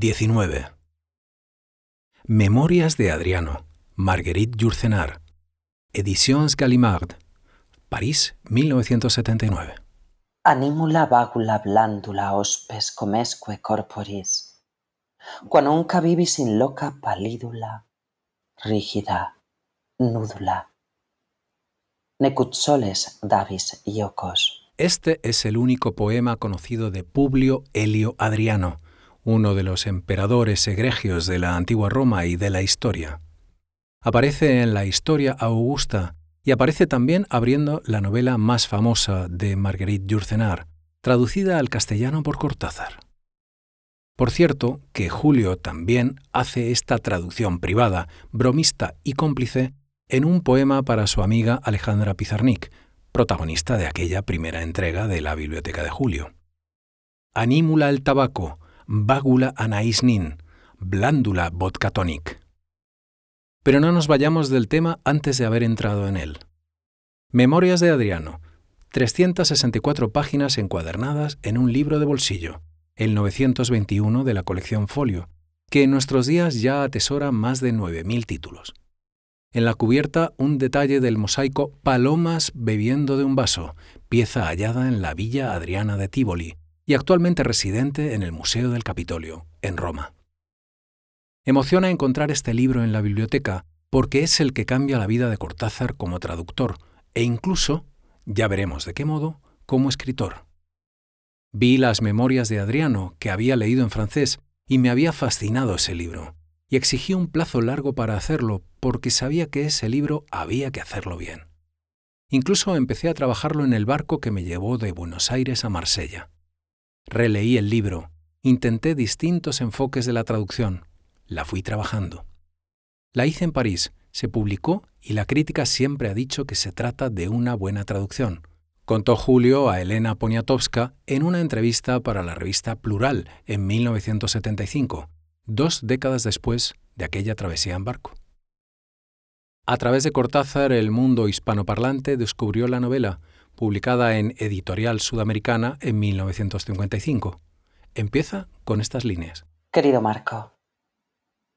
19. Memorias de Adriano, Marguerite Yourcenar, Editions Gallimard, París, 1979. Animula vagula blandula hospes comesque corporis, quanunca vivis in loca pallidula, rígida, núdula. Necut soles davis iocos. Este es el único poema conocido de Publio Helio Adriano, uno de los emperadores egregios de la antigua Roma y de la historia. Aparece en la Historia Augusta y aparece también abriendo la novela más famosa de Marguerite Yourcenar, traducida al castellano por Cortázar. Por cierto, que Julio también hace esta traducción privada, bromista y cómplice en un poema para su amiga Alejandra Pizarnik, protagonista de aquella primera entrega de la Biblioteca de Julio. Anímula el tabaco, Vágula anaisnin, blándula vodka tonic. Pero no nos vayamos del tema antes de haber entrado en él. Memorias de Adriano, 364 páginas encuadernadas en un libro de bolsillo, el 921 de la colección Folio, que en nuestros días ya atesora más de 9.000 títulos. En la cubierta un detalle del mosaico Palomas bebiendo de un vaso, pieza hallada en la Villa Adriana de Tívoli, y actualmente residente en el Museo del Capitolio, en Roma. Emociona encontrar este libro en la biblioteca porque es el que cambia la vida de Cortázar como traductor e incluso, ya veremos de qué modo, como escritor. Vi las memorias de Adriano que había leído en francés y me había fascinado ese libro, y exigí un plazo largo para hacerlo porque sabía que ese libro había que hacerlo bien. Incluso empecé a trabajarlo en el barco que me llevó de Buenos Aires a Marsella. Releí el libro, intenté distintos enfoques de la traducción, la fui trabajando. La hice en París, se publicó y la crítica siempre ha dicho que se trata de una buena traducción. Contó Julio a Elena Poniatowska en una entrevista para la revista Plural en 1975, dos décadas después de aquella travesía en barco. A través de Cortázar, el mundo hispanoparlante descubrió la novela, publicada en Editorial Sudamericana en 1955. Empieza con estas líneas. Querido Marco,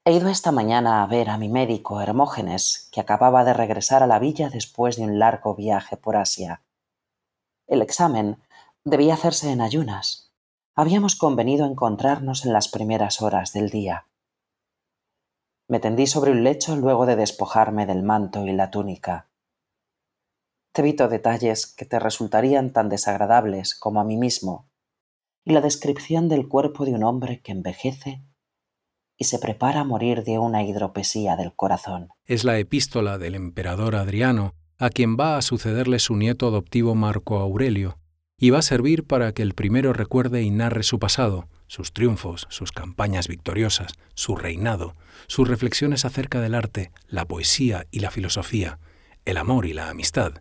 he ido esta mañana a ver a mi médico Hermógenes, que acababa de regresar a la villa después de un largo viaje por Asia. El examen debía hacerse en ayunas. Habíamos convenido encontrarnos en las primeras horas del día. Me tendí sobre un lecho luego de despojarme del manto y la túnica. Te evito detalles que te resultarían tan desagradables como a mí mismo, y la descripción del cuerpo de un hombre que envejece y se prepara a morir de una hidropesía del corazón. Es la epístola del emperador Adriano, a quien va a sucederle su nieto adoptivo Marco Aurelio, y va a servir para que el primero recuerde y narre su pasado, sus triunfos, sus campañas victoriosas, su reinado, sus reflexiones acerca del arte, la poesía y la filosofía, el amor y la amistad,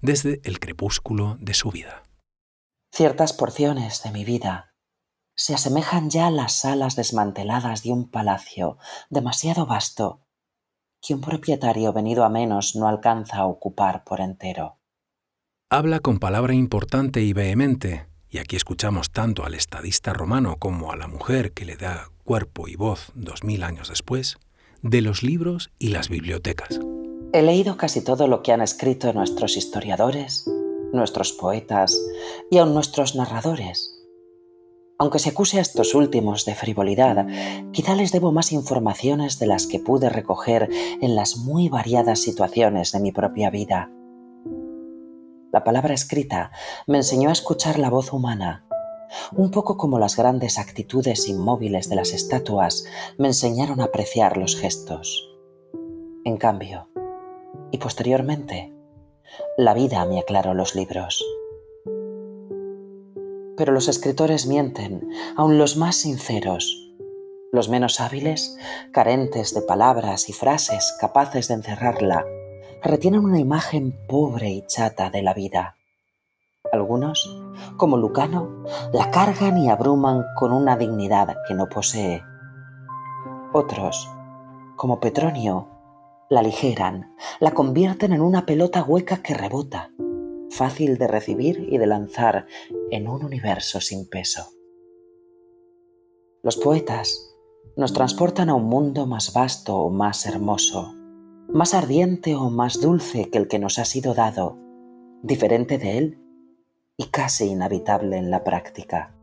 desde el crepúsculo de su vida. Ciertas porciones de mi vida se asemejan ya a las salas desmanteladas de un palacio demasiado vasto que un propietario venido a menos no alcanza a ocupar por entero. Habla con palabra importante y vehemente, y aquí escuchamos tanto al estadista romano como a la mujer que le da cuerpo y voz dos mil años después, de los libros y las bibliotecas. He leído casi todo lo que han escrito nuestros historiadores, nuestros poetas y aun nuestros narradores. Aunque se acuse a estos últimos de frivolidad, quizá les debo más informaciones de las que pude recoger en las muy variadas situaciones de mi propia vida. La palabra escrita me enseñó a escuchar la voz humana, un poco como las grandes actitudes inmóviles de las estatuas me enseñaron a apreciar los gestos. En cambio, y posteriormente la vida me aclaró los libros. Pero los escritores mienten, aun los más sinceros, Los menos hábiles, carentes de palabras y frases capaces de encerrarla, retienen una imagen pobre y chata de la vida. Algunos, como Lucano, la cargan y abruman con una dignidad que no posee. Otros, como Petronio, la aligeran, la convierten en una pelota hueca que rebota, fácil de recibir y de lanzar en un universo sin peso. Los poetas nos transportan a un mundo más vasto o más hermoso, más ardiente o más dulce que el que nos ha sido dado, diferente de él y casi inhabitable en la práctica.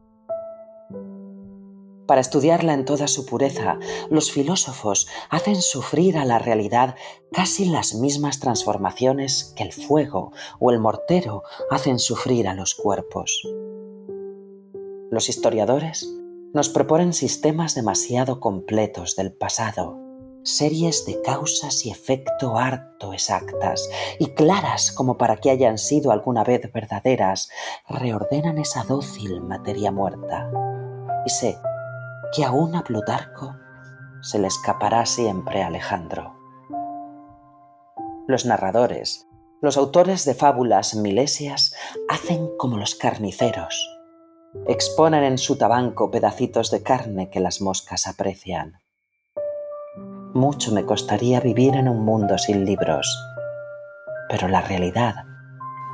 Para estudiarla en toda su pureza, los filósofos hacen sufrir a la realidad casi las mismas transformaciones que el fuego o el mortero hacen sufrir a los cuerpos. Los historiadores nos proponen sistemas demasiado completos del pasado, series de causas y efecto harto exactas y claras como para que hayan sido alguna vez verdaderas, reordenan esa dócil materia muerta. Y sé que aún a Plutarco se le escapará siempre Alejandro. Los narradores, los autores de fábulas milesias, hacen como los carniceros, exponen en su tabanco pedacitos de carne que las moscas aprecian. Mucho me costaría vivir en un mundo sin libros, pero la realidad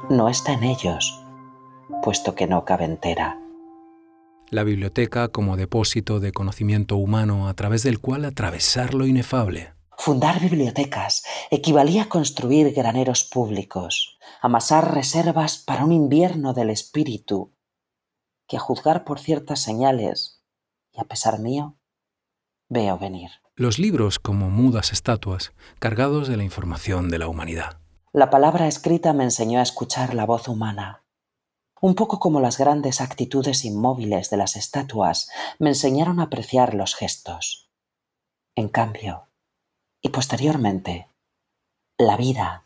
no está en ellos, puesto que no cabe entera. La biblioteca como depósito de conocimiento humano a través del cual atravesar lo inefable. Fundar bibliotecas equivalía a construir graneros públicos, amasar reservas para un invierno del espíritu que a juzgar por ciertas señales, y a pesar mío, veo venir. Los libros como mudas estatuas, cargados de la información de la humanidad. La palabra escrita me enseñó a escuchar la voz humana. Un poco como las grandes actitudes inmóviles de las estatuas me enseñaron a apreciar los gestos. En cambio, y posteriormente, la vida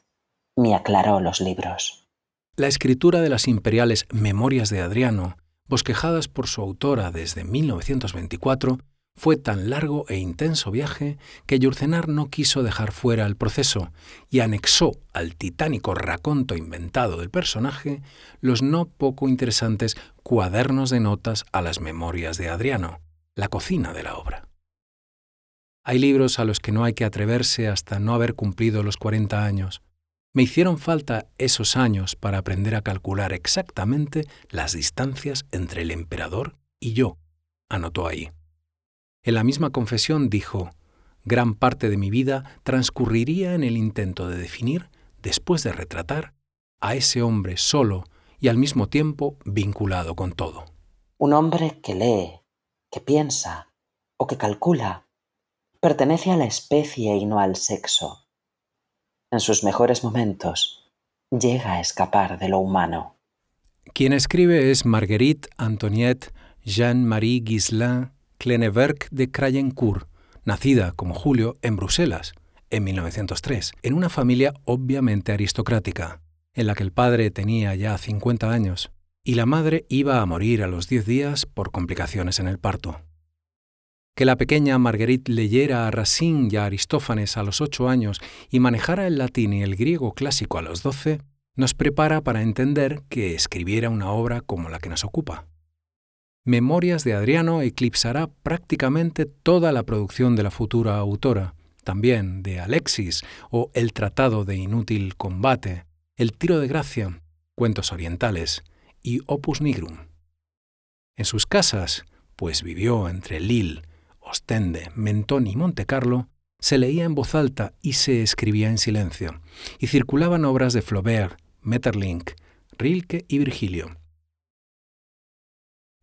me aclaró los libros. La escritura de las imperiales Memorias de Adriano bosquejadas por su autora desde 1924, fue tan largo e intenso viaje que Yurcenar no quiso dejar fuera el proceso y anexó al titánico raconto inventado del personaje los no poco interesantes cuadernos de notas a las memorias de Adriano, la cocina de la obra. Hay libros a los que no hay que atreverse hasta no haber cumplido los 40 años, me hicieron falta esos años para aprender a calcular exactamente las distancias entre el emperador y yo, anotó ahí. En la misma confesión dijo, gran parte de mi vida transcurriría en el intento de definir, después de retratar, a ese hombre solo y al mismo tiempo vinculado con todo. Un hombre que lee, que piensa o que calcula, pertenece a la especie y no al sexo en sus mejores momentos, llega a escapar de lo humano. Quien escribe es Marguerite Antoniette Jean-Marie Ghislain Kleneberg de Crayencourt, nacida como Julio en Bruselas en 1903, en una familia obviamente aristocrática, en la que el padre tenía ya 50 años y la madre iba a morir a los 10 días por complicaciones en el parto. Que la pequeña Marguerite leyera a Racine y a Aristófanes a los ocho años y manejara el latín y el griego clásico a los doce, nos prepara para entender que escribiera una obra como la que nos ocupa. Memorias de Adriano eclipsará prácticamente toda la producción de la futura autora, también de Alexis o El Tratado de Inútil Combate, El Tiro de Gracia, Cuentos Orientales y Opus Nigrum. En sus casas, pues vivió entre Lille, Ostende, Mentón y Montecarlo, se leía en voz alta y se escribía en silencio, y circulaban obras de Flaubert, Metterlink, Rilke y Virgilio.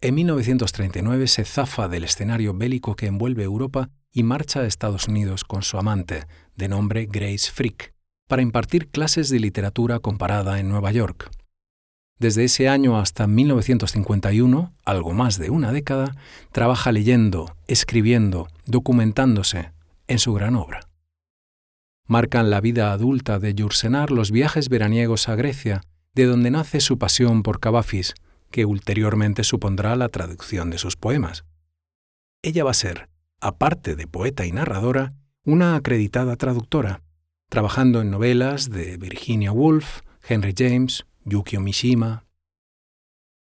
En 1939 se zafa del escenario bélico que envuelve Europa y marcha a Estados Unidos con su amante, de nombre Grace Frick, para impartir clases de literatura comparada en Nueva York. Desde ese año hasta 1951, algo más de una década, trabaja leyendo, escribiendo, documentándose en su gran obra. Marcan la vida adulta de Yursenar los viajes veraniegos a Grecia, de donde nace su pasión por Cavafis, que ulteriormente supondrá la traducción de sus poemas. Ella va a ser, aparte de poeta y narradora, una acreditada traductora, trabajando en novelas de Virginia Woolf, Henry James, Yukio Mishima.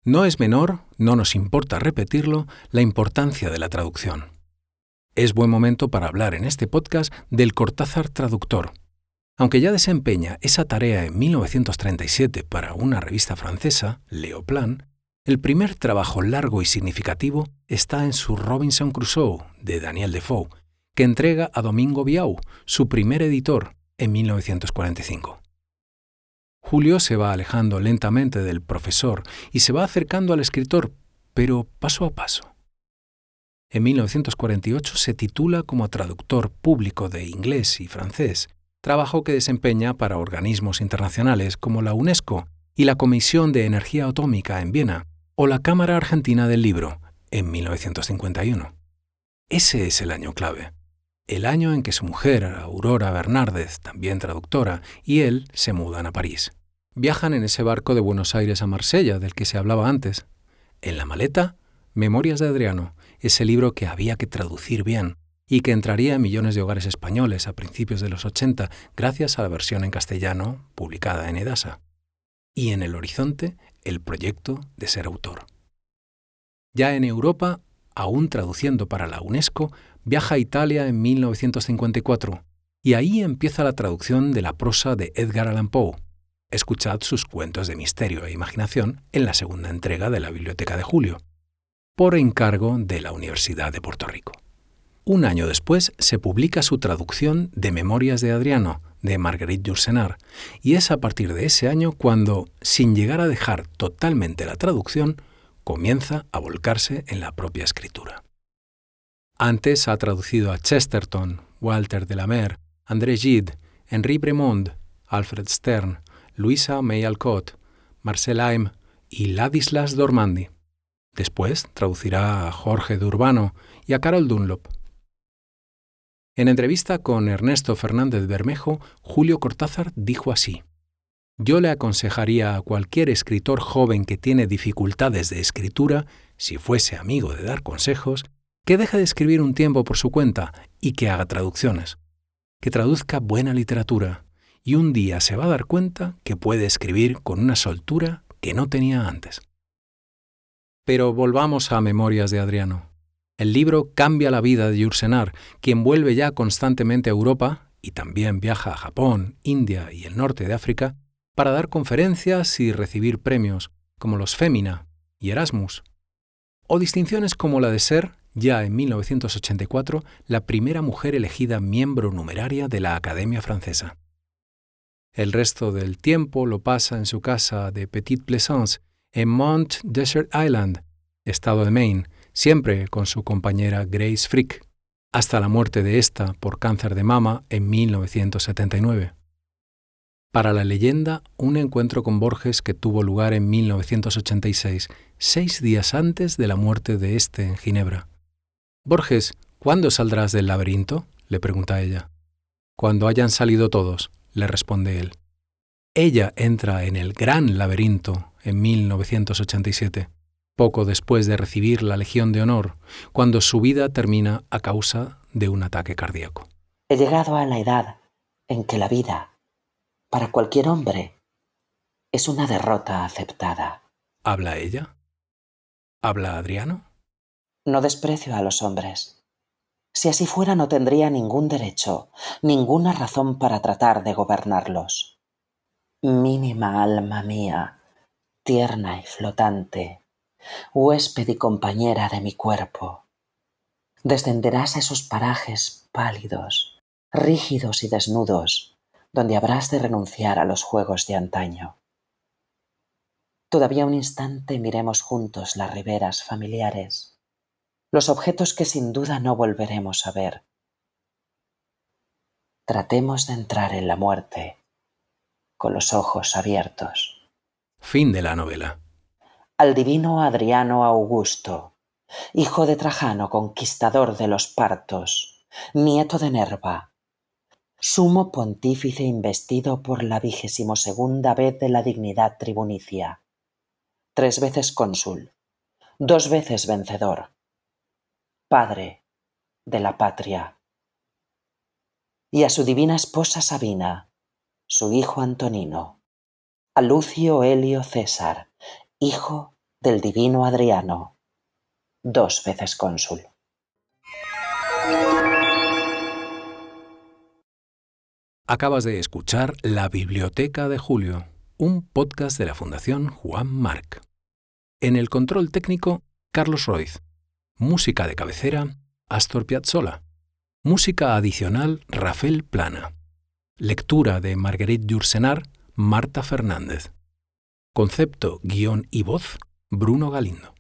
No es menor, no nos importa repetirlo, la importancia de la traducción. Es buen momento para hablar en este podcast del Cortázar traductor. Aunque ya desempeña esa tarea en 1937 para una revista francesa, Leoplan, el primer trabajo largo y significativo está en su Robinson Crusoe de Daniel Defoe, que entrega a Domingo Biau, su primer editor, en 1945. Julio se va alejando lentamente del profesor y se va acercando al escritor, pero paso a paso. En 1948 se titula como traductor público de inglés y francés, trabajo que desempeña para organismos internacionales como la UNESCO y la Comisión de Energía Atómica en Viena, o la Cámara Argentina del Libro, en 1951. Ese es el año clave el año en que su mujer, Aurora Bernárdez, también traductora, y él se mudan a París. Viajan en ese barco de Buenos Aires a Marsella, del que se hablaba antes. En la maleta, Memorias de Adriano, ese libro que había que traducir bien y que entraría en millones de hogares españoles a principios de los 80 gracias a la versión en castellano publicada en Edasa. Y en el horizonte, el proyecto de ser autor. Ya en Europa, aún traduciendo para la UNESCO, viaja a Italia en 1954 y ahí empieza la traducción de la prosa de Edgar Allan Poe. Escuchad sus cuentos de misterio e imaginación en la segunda entrega de la Biblioteca de Julio, por encargo de la Universidad de Puerto Rico. Un año después se publica su traducción de Memorias de Adriano, de Marguerite Yourcenar, y es a partir de ese año cuando, sin llegar a dejar totalmente la traducción, comienza a volcarse en la propia escritura. Antes ha traducido a Chesterton, Walter de la Mer, André Gide, Henri Bremond, Alfred Stern, Louisa May Alcott, Marcel Aim y Ladislas Dormandi. Después traducirá a Jorge de Urbano y a Carol Dunlop. En entrevista con Ernesto Fernández Bermejo, Julio Cortázar dijo así: Yo le aconsejaría a cualquier escritor joven que tiene dificultades de escritura, si fuese amigo de dar consejos, que deje de escribir un tiempo por su cuenta y que haga traducciones, que traduzca buena literatura y un día se va a dar cuenta que puede escribir con una soltura que no tenía antes. Pero volvamos a Memorias de Adriano. El libro cambia la vida de Yursenar, quien vuelve ya constantemente a Europa y también viaja a Japón, India y el norte de África para dar conferencias y recibir premios como los Femina y Erasmus, o distinciones como la de ser ya en 1984 la primera mujer elegida miembro numeraria de la Academia Francesa. El resto del tiempo lo pasa en su casa de Petite Plaisance, en Mount Desert Island, estado de Maine, siempre con su compañera Grace Frick, hasta la muerte de esta por cáncer de mama en 1979. Para la leyenda, un encuentro con Borges que tuvo lugar en 1986, seis días antes de la muerte de este en Ginebra. Borges, ¿cuándo saldrás del laberinto? le pregunta ella. Cuando hayan salido todos, le responde él. Ella entra en el gran laberinto en 1987, poco después de recibir la Legión de Honor, cuando su vida termina a causa de un ataque cardíaco. He llegado a la edad en que la vida, para cualquier hombre, es una derrota aceptada. ¿Habla ella? ¿Habla Adriano? No desprecio a los hombres. Si así fuera no tendría ningún derecho, ninguna razón para tratar de gobernarlos. Mínima alma mía, tierna y flotante, huésped y compañera de mi cuerpo, descenderás a esos parajes pálidos, rígidos y desnudos, donde habrás de renunciar a los juegos de antaño. Todavía un instante miremos juntos las riberas familiares los objetos que sin duda no volveremos a ver. Tratemos de entrar en la muerte con los ojos abiertos. Fin de la novela. Al divino Adriano Augusto, hijo de Trajano, conquistador de los partos, nieto de Nerva, sumo pontífice investido por la vigésimo segunda vez de la dignidad tribunicia, tres veces cónsul, dos veces vencedor, Padre, de la patria. Y a su divina esposa Sabina, su hijo Antonino, a Lucio Helio César, hijo del divino Adriano, dos veces cónsul. Acabas de escuchar La Biblioteca de Julio, un podcast de la Fundación Juan Marc. En el control técnico, Carlos Roiz. Música de cabecera, Astor Piazzolla. Música adicional, Rafael Plana. Lectura de Marguerite Yourcenar, Marta Fernández. Concepto, guion y voz, Bruno Galindo.